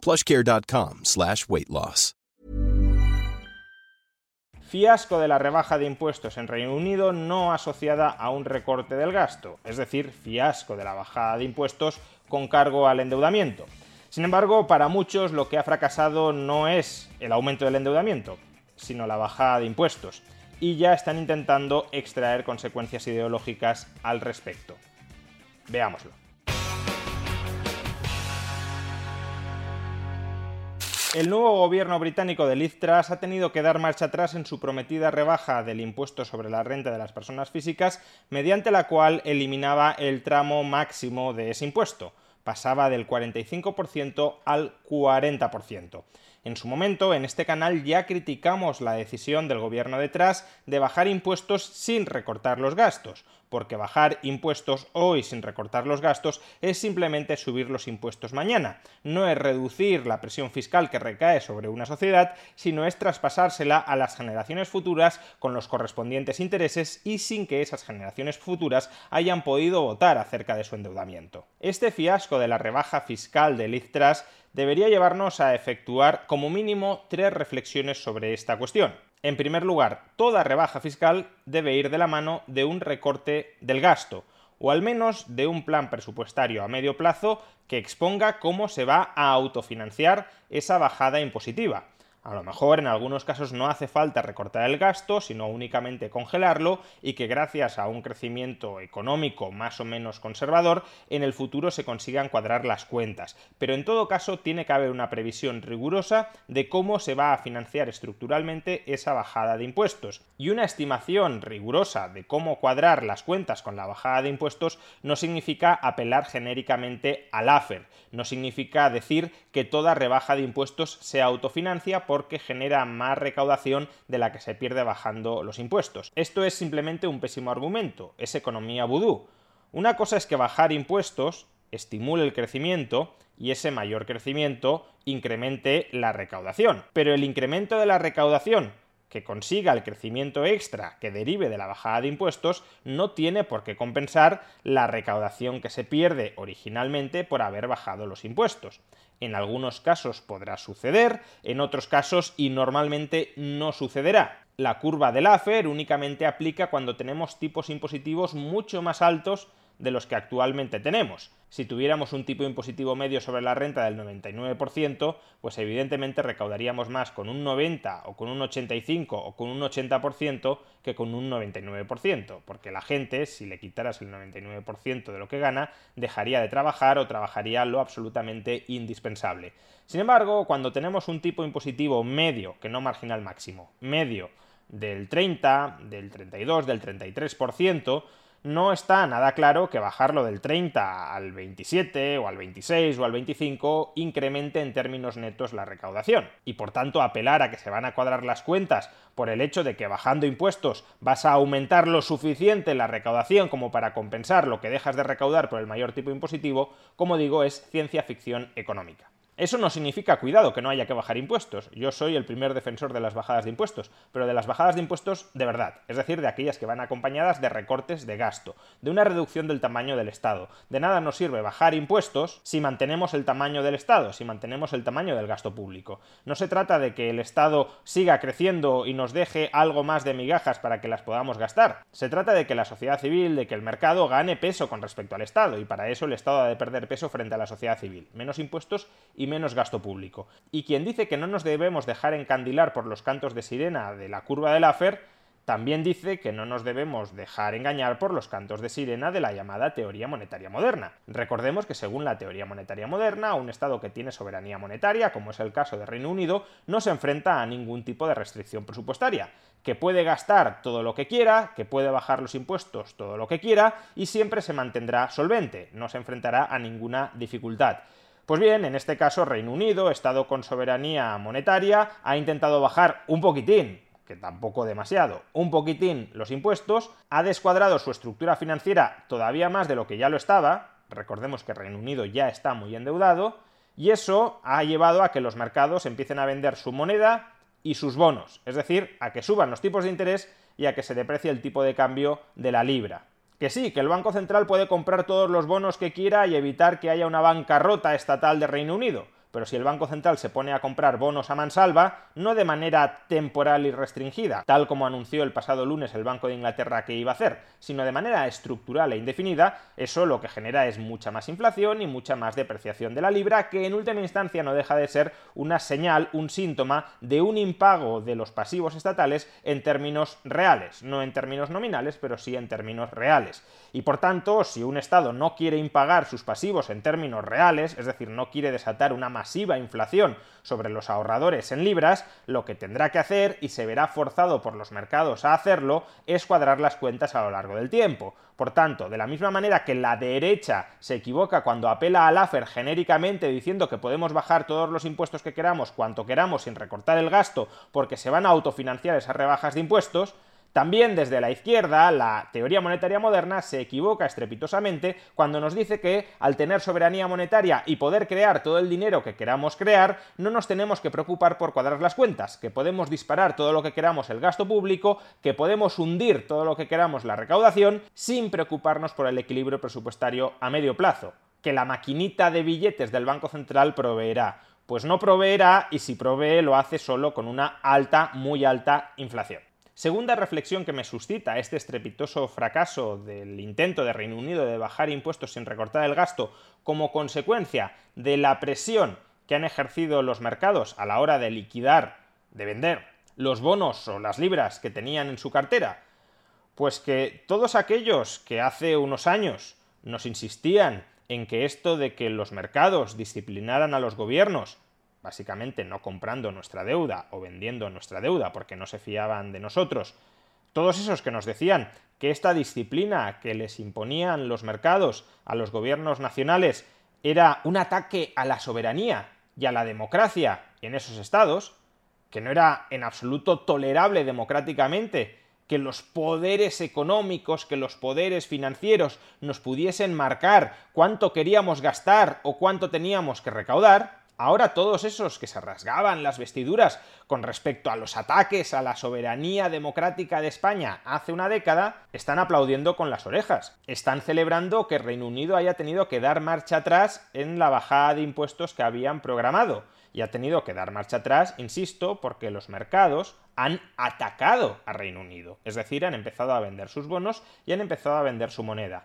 plushcare.com slash weight loss. Fiasco de la rebaja de impuestos en Reino Unido no asociada a un recorte del gasto, es decir, fiasco de la bajada de impuestos con cargo al endeudamiento. Sin embargo, para muchos lo que ha fracasado no es el aumento del endeudamiento, sino la bajada de impuestos, y ya están intentando extraer consecuencias ideológicas al respecto. Veámoslo. El nuevo gobierno británico de Liz Truss ha tenido que dar marcha atrás en su prometida rebaja del impuesto sobre la renta de las personas físicas, mediante la cual eliminaba el tramo máximo de ese impuesto. Pasaba del 45% al 40%. En su momento, en este canal ya criticamos la decisión del gobierno de Truss de bajar impuestos sin recortar los gastos, porque bajar impuestos hoy sin recortar los gastos es simplemente subir los impuestos mañana. No es reducir la presión fiscal que recae sobre una sociedad, sino es traspasársela a las generaciones futuras con los correspondientes intereses y sin que esas generaciones futuras hayan podido votar acerca de su endeudamiento. Este fiasco de la rebaja fiscal de Liz debería llevarnos a efectuar como mínimo tres reflexiones sobre esta cuestión. En primer lugar, toda rebaja fiscal debe ir de la mano de un recorte del gasto, o al menos de un plan presupuestario a medio plazo que exponga cómo se va a autofinanciar esa bajada impositiva. A lo mejor en algunos casos no hace falta recortar el gasto, sino únicamente congelarlo y que gracias a un crecimiento económico más o menos conservador, en el futuro se consigan cuadrar las cuentas. Pero en todo caso tiene que haber una previsión rigurosa de cómo se va a financiar estructuralmente esa bajada de impuestos. Y una estimación rigurosa de cómo cuadrar las cuentas con la bajada de impuestos no significa apelar genéricamente al AFER, no significa decir que toda rebaja de impuestos se autofinancia porque genera más recaudación de la que se pierde bajando los impuestos. Esto es simplemente un pésimo argumento, es economía vudú. Una cosa es que bajar impuestos estimule el crecimiento y ese mayor crecimiento incremente la recaudación. Pero el incremento de la recaudación que consiga el crecimiento extra que derive de la bajada de impuestos no tiene por qué compensar la recaudación que se pierde originalmente por haber bajado los impuestos. En algunos casos podrá suceder, en otros casos y normalmente no sucederá. La curva del AFER únicamente aplica cuando tenemos tipos impositivos mucho más altos de los que actualmente tenemos. Si tuviéramos un tipo impositivo medio sobre la renta del 99%, pues evidentemente recaudaríamos más con un 90 o con un 85 o con un 80% que con un 99%, porque la gente, si le quitaras el 99% de lo que gana, dejaría de trabajar o trabajaría lo absolutamente indispensable. Sin embargo, cuando tenemos un tipo impositivo medio, que no marginal máximo, medio del 30, del 32, del 33%, no está nada claro que bajarlo del 30 al 27 o al 26 o al 25 incremente en términos netos la recaudación. Y por tanto apelar a que se van a cuadrar las cuentas por el hecho de que bajando impuestos vas a aumentar lo suficiente la recaudación como para compensar lo que dejas de recaudar por el mayor tipo impositivo, como digo, es ciencia ficción económica. Eso no significa, cuidado, que no haya que bajar impuestos. Yo soy el primer defensor de las bajadas de impuestos, pero de las bajadas de impuestos de verdad, es decir, de aquellas que van acompañadas de recortes de gasto, de una reducción del tamaño del Estado. De nada nos sirve bajar impuestos si mantenemos el tamaño del Estado, si mantenemos el tamaño del gasto público. No se trata de que el Estado siga creciendo y nos deje algo más de migajas para que las podamos gastar. Se trata de que la sociedad civil, de que el mercado gane peso con respecto al Estado, y para eso el Estado ha de perder peso frente a la sociedad civil. Menos impuestos y menos gasto público. Y quien dice que no nos debemos dejar encandilar por los cantos de sirena de la curva del AFER, también dice que no nos debemos dejar engañar por los cantos de sirena de la llamada teoría monetaria moderna. Recordemos que según la teoría monetaria moderna, un Estado que tiene soberanía monetaria, como es el caso de Reino Unido, no se enfrenta a ningún tipo de restricción presupuestaria, que puede gastar todo lo que quiera, que puede bajar los impuestos todo lo que quiera y siempre se mantendrá solvente, no se enfrentará a ninguna dificultad. Pues bien, en este caso Reino Unido, Estado con soberanía monetaria, ha intentado bajar un poquitín, que tampoco demasiado, un poquitín los impuestos, ha descuadrado su estructura financiera todavía más de lo que ya lo estaba, recordemos que Reino Unido ya está muy endeudado, y eso ha llevado a que los mercados empiecen a vender su moneda y sus bonos, es decir, a que suban los tipos de interés y a que se deprecie el tipo de cambio de la libra. Que sí, que el Banco Central puede comprar todos los bonos que quiera y evitar que haya una bancarrota estatal de Reino Unido, pero si el Banco Central se pone a comprar bonos a mansalva, no de manera temporal y restringida, tal como anunció el pasado lunes el Banco de Inglaterra que iba a hacer, sino de manera estructural e indefinida, eso lo que genera es mucha más inflación y mucha más depreciación de la libra, que en última instancia no deja de ser una señal, un síntoma de un impago de los pasivos estatales en términos reales, no en términos nominales, pero sí en términos reales. Y por tanto, si un Estado no quiere impagar sus pasivos en términos reales, es decir, no quiere desatar una masiva inflación sobre los ahorradores en libras, lo que tendrá que hacer, y se verá forzado por los mercados a hacerlo, es cuadrar las cuentas a lo largo del tiempo. Por tanto, de la misma manera que la derecha se equivoca cuando apela al AFER genéricamente diciendo que podemos bajar todos los impuestos que queramos cuanto queramos sin recortar el gasto porque se van a autofinanciar esas rebajas de impuestos, también desde la izquierda, la teoría monetaria moderna se equivoca estrepitosamente cuando nos dice que al tener soberanía monetaria y poder crear todo el dinero que queramos crear, no nos tenemos que preocupar por cuadrar las cuentas, que podemos disparar todo lo que queramos el gasto público, que podemos hundir todo lo que queramos la recaudación, sin preocuparnos por el equilibrio presupuestario a medio plazo, que la maquinita de billetes del Banco Central proveerá. Pues no proveerá y si provee lo hace solo con una alta, muy alta inflación. Segunda reflexión que me suscita este estrepitoso fracaso del intento de Reino Unido de bajar impuestos sin recortar el gasto como consecuencia de la presión que han ejercido los mercados a la hora de liquidar, de vender los bonos o las libras que tenían en su cartera, pues que todos aquellos que hace unos años nos insistían en que esto de que los mercados disciplinaran a los gobiernos básicamente no comprando nuestra deuda o vendiendo nuestra deuda porque no se fiaban de nosotros, todos esos que nos decían que esta disciplina que les imponían los mercados a los gobiernos nacionales era un ataque a la soberanía y a la democracia en esos estados, que no era en absoluto tolerable democráticamente que los poderes económicos, que los poderes financieros nos pudiesen marcar cuánto queríamos gastar o cuánto teníamos que recaudar, Ahora todos esos que se rasgaban las vestiduras con respecto a los ataques a la soberanía democrática de España hace una década, están aplaudiendo con las orejas. Están celebrando que Reino Unido haya tenido que dar marcha atrás en la bajada de impuestos que habían programado. Y ha tenido que dar marcha atrás, insisto, porque los mercados han atacado a Reino Unido. Es decir, han empezado a vender sus bonos y han empezado a vender su moneda.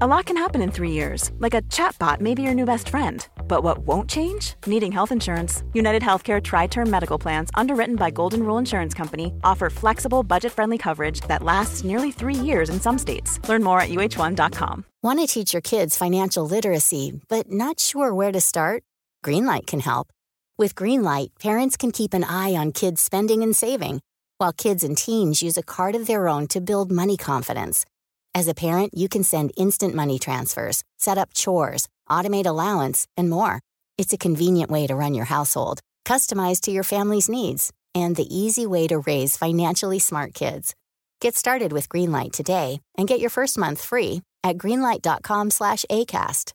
A lot can happen in three years. Like a chatbot may be your new best friend. But what won't change? Needing health insurance. United Healthcare Tri-Term Medical Plans, underwritten by Golden Rule Insurance Company, offer flexible, budget-friendly coverage that lasts nearly three years in some states. Learn more at uh1.com. Want to teach your kids financial literacy, but not sure where to start? Greenlight can help. With Greenlight, parents can keep an eye on kids' spending and saving, while kids and teens use a card of their own to build money confidence. As a parent, you can send instant money transfers, set up chores, automate allowance, and more. It's a convenient way to run your household, customized to your family's needs, and the easy way to raise financially smart kids. Get started with Greenlight today and get your first month free at greenlight.com/acast.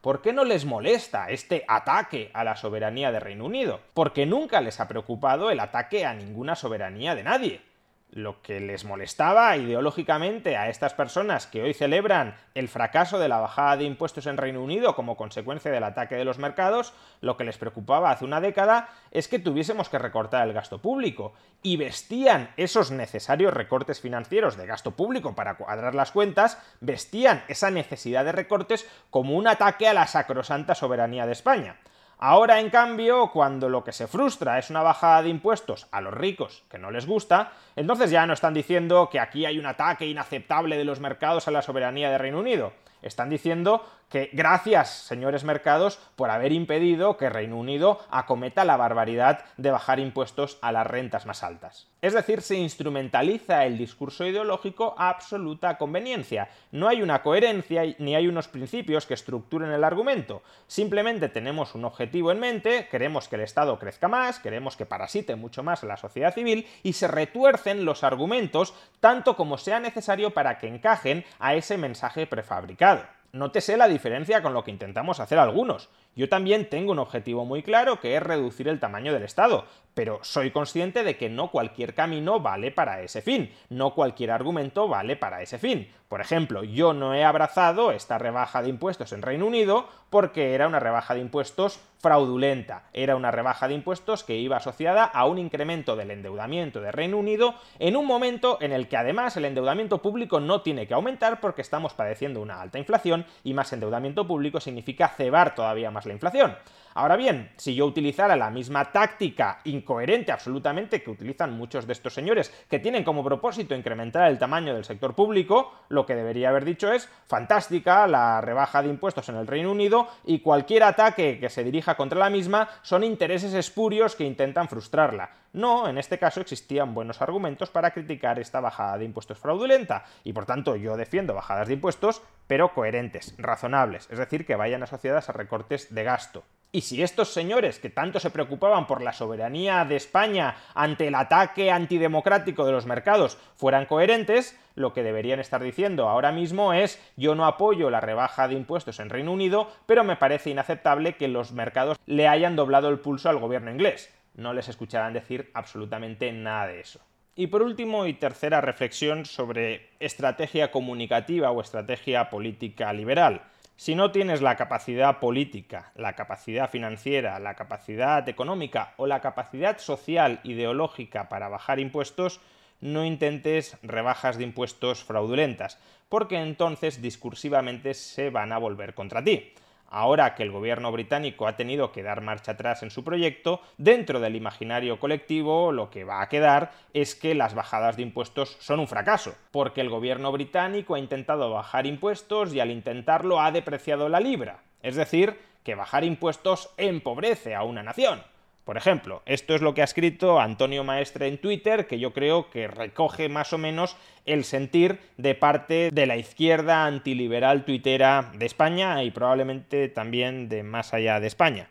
¿Por qué no les molesta este ataque a la soberanía de Reino Unido? Porque nunca les ha preocupado el ataque a ninguna soberanía de nadie. Lo que les molestaba ideológicamente a estas personas que hoy celebran el fracaso de la bajada de impuestos en Reino Unido como consecuencia del ataque de los mercados, lo que les preocupaba hace una década es que tuviésemos que recortar el gasto público y vestían esos necesarios recortes financieros de gasto público para cuadrar las cuentas, vestían esa necesidad de recortes como un ataque a la sacrosanta soberanía de España. Ahora, en cambio, cuando lo que se frustra es una bajada de impuestos a los ricos que no les gusta, entonces ya no están diciendo que aquí hay un ataque inaceptable de los mercados a la soberanía de Reino Unido. Están diciendo que gracias, señores mercados, por haber impedido que Reino Unido acometa la barbaridad de bajar impuestos a las rentas más altas. Es decir, se instrumentaliza el discurso ideológico a absoluta conveniencia. No hay una coherencia ni hay unos principios que estructuren el argumento. Simplemente tenemos un objetivo en mente, queremos que el Estado crezca más, queremos que parasite mucho más a la sociedad civil y se retuercen los argumentos tanto como sea necesario para que encajen a ese mensaje prefabricado nótese la diferencia con lo que intentamos hacer algunos. Yo también tengo un objetivo muy claro que es reducir el tamaño del Estado, pero soy consciente de que no cualquier camino vale para ese fin, no cualquier argumento vale para ese fin. Por ejemplo, yo no he abrazado esta rebaja de impuestos en Reino Unido porque era una rebaja de impuestos fraudulenta, era una rebaja de impuestos que iba asociada a un incremento del endeudamiento de Reino Unido en un momento en el que además el endeudamiento público no tiene que aumentar porque estamos padeciendo una alta inflación y más endeudamiento público significa cebar todavía la inflación. Ahora bien, si yo utilizara la misma táctica incoherente absolutamente que utilizan muchos de estos señores, que tienen como propósito incrementar el tamaño del sector público, lo que debería haber dicho es fantástica la rebaja de impuestos en el Reino Unido y cualquier ataque que se dirija contra la misma son intereses espurios que intentan frustrarla. No, en este caso existían buenos argumentos para criticar esta bajada de impuestos fraudulenta y por tanto yo defiendo bajadas de impuestos, pero coherentes, razonables, es decir, que vayan asociadas a recortes de gasto. Y si estos señores que tanto se preocupaban por la soberanía de España ante el ataque antidemocrático de los mercados fueran coherentes, lo que deberían estar diciendo ahora mismo es yo no apoyo la rebaja de impuestos en Reino Unido, pero me parece inaceptable que los mercados le hayan doblado el pulso al gobierno inglés. No les escucharán decir absolutamente nada de eso. Y por último y tercera reflexión sobre estrategia comunicativa o estrategia política liberal. Si no tienes la capacidad política, la capacidad financiera, la capacidad económica o la capacidad social ideológica para bajar impuestos, no intentes rebajas de impuestos fraudulentas, porque entonces discursivamente se van a volver contra ti. Ahora que el gobierno británico ha tenido que dar marcha atrás en su proyecto, dentro del imaginario colectivo lo que va a quedar es que las bajadas de impuestos son un fracaso, porque el gobierno británico ha intentado bajar impuestos y al intentarlo ha depreciado la libra. Es decir, que bajar impuestos empobrece a una nación. Por ejemplo, esto es lo que ha escrito Antonio Maestre en Twitter, que yo creo que recoge más o menos el sentir de parte de la izquierda antiliberal tuitera de España y probablemente también de más allá de España.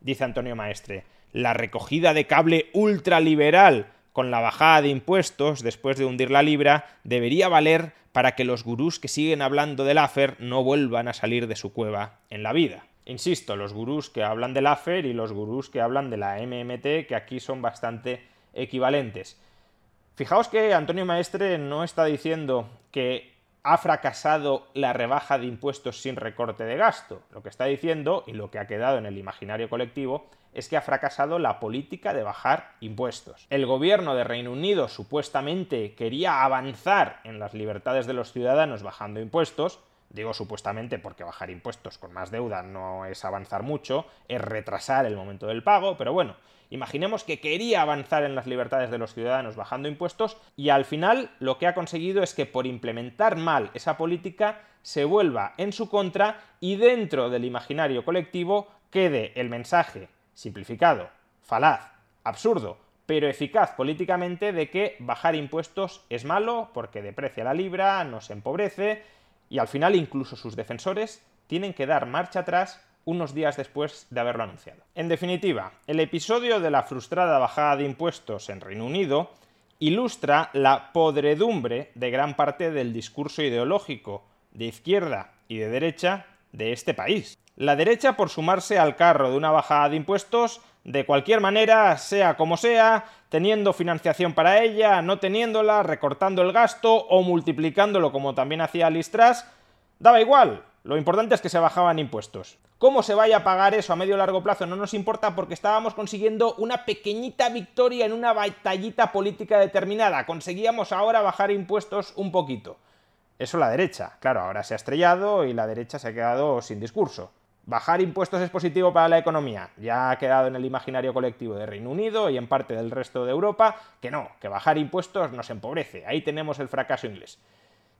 Dice Antonio Maestre, la recogida de cable ultraliberal con la bajada de impuestos después de hundir la libra debería valer para que los gurús que siguen hablando del AFER no vuelvan a salir de su cueva en la vida. Insisto, los gurús que hablan del AFER y los gurús que hablan de la MMT, que aquí son bastante equivalentes. Fijaos que Antonio Maestre no está diciendo que ha fracasado la rebaja de impuestos sin recorte de gasto. Lo que está diciendo, y lo que ha quedado en el imaginario colectivo, es que ha fracasado la política de bajar impuestos. El gobierno de Reino Unido supuestamente quería avanzar en las libertades de los ciudadanos bajando impuestos, Digo supuestamente porque bajar impuestos con más deuda no es avanzar mucho, es retrasar el momento del pago, pero bueno, imaginemos que quería avanzar en las libertades de los ciudadanos bajando impuestos y al final lo que ha conseguido es que por implementar mal esa política se vuelva en su contra y dentro del imaginario colectivo quede el mensaje simplificado, falaz, absurdo, pero eficaz políticamente de que bajar impuestos es malo porque deprecia la libra, nos empobrece y al final incluso sus defensores tienen que dar marcha atrás unos días después de haberlo anunciado. En definitiva, el episodio de la frustrada bajada de impuestos en Reino Unido ilustra la podredumbre de gran parte del discurso ideológico de izquierda y de derecha de este país. La derecha, por sumarse al carro de una bajada de impuestos, de cualquier manera, sea como sea, teniendo financiación para ella, no teniéndola, recortando el gasto o multiplicándolo como también hacía Listras, daba igual. Lo importante es que se bajaban impuestos. Cómo se vaya a pagar eso a medio o largo plazo no nos importa porque estábamos consiguiendo una pequeñita victoria en una batallita política determinada. Conseguíamos ahora bajar impuestos un poquito. Eso la derecha. Claro, ahora se ha estrellado y la derecha se ha quedado sin discurso. Bajar impuestos es positivo para la economía. Ya ha quedado en el imaginario colectivo de Reino Unido y en parte del resto de Europa que no, que bajar impuestos nos empobrece. Ahí tenemos el fracaso inglés.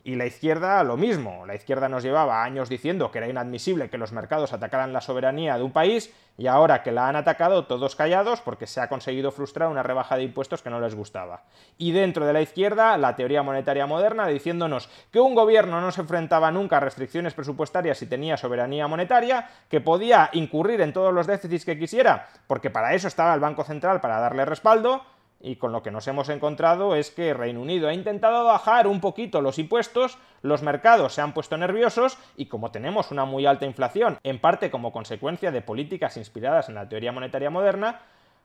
Y la izquierda lo mismo. La izquierda nos llevaba años diciendo que era inadmisible que los mercados atacaran la soberanía de un país y ahora que la han atacado todos callados porque se ha conseguido frustrar una rebaja de impuestos que no les gustaba. Y dentro de la izquierda, la teoría monetaria moderna diciéndonos que un gobierno no se enfrentaba nunca a restricciones presupuestarias si tenía soberanía monetaria, que podía incurrir en todos los déficits que quisiera, porque para eso estaba el Banco Central para darle respaldo, y con lo que nos hemos encontrado es que Reino Unido ha intentado bajar un poquito los impuestos, los mercados se han puesto nerviosos y como tenemos una muy alta inflación, en parte como consecuencia de políticas inspiradas en la teoría monetaria moderna,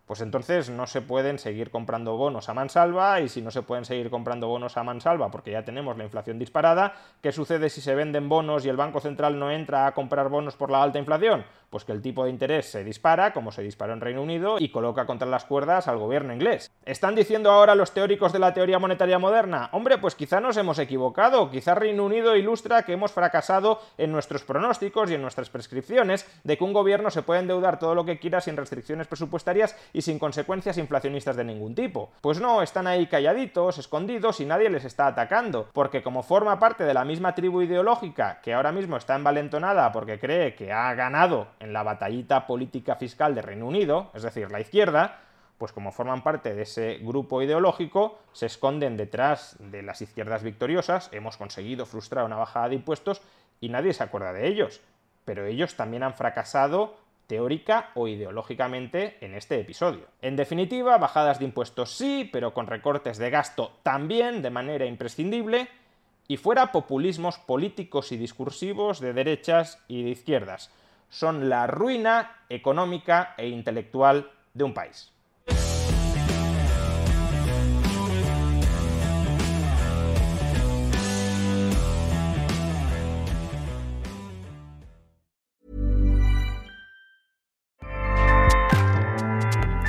pues entonces no se pueden seguir comprando bonos a mansalva y si no se pueden seguir comprando bonos a mansalva porque ya tenemos la inflación disparada, ¿qué sucede si se venden bonos y el Banco Central no entra a comprar bonos por la alta inflación? Pues que el tipo de interés se dispara, como se disparó en Reino Unido, y coloca contra las cuerdas al gobierno inglés. ¿Están diciendo ahora los teóricos de la teoría monetaria moderna? Hombre, pues quizá nos hemos equivocado, quizá Reino Unido ilustra que hemos fracasado en nuestros pronósticos y en nuestras prescripciones de que un gobierno se puede endeudar todo lo que quiera sin restricciones presupuestarias y sin consecuencias inflacionistas de ningún tipo. Pues no, están ahí calladitos, escondidos y nadie les está atacando, porque como forma parte de la misma tribu ideológica que ahora mismo está envalentonada porque cree que ha ganado en la batallita política fiscal de Reino Unido, es decir, la izquierda, pues como forman parte de ese grupo ideológico, se esconden detrás de las izquierdas victoriosas, hemos conseguido frustrar una bajada de impuestos y nadie se acuerda de ellos. Pero ellos también han fracasado teórica o ideológicamente en este episodio. En definitiva, bajadas de impuestos sí, pero con recortes de gasto también de manera imprescindible, y fuera populismos políticos y discursivos de derechas y de izquierdas. Son la ruina económica e intelectual de un país.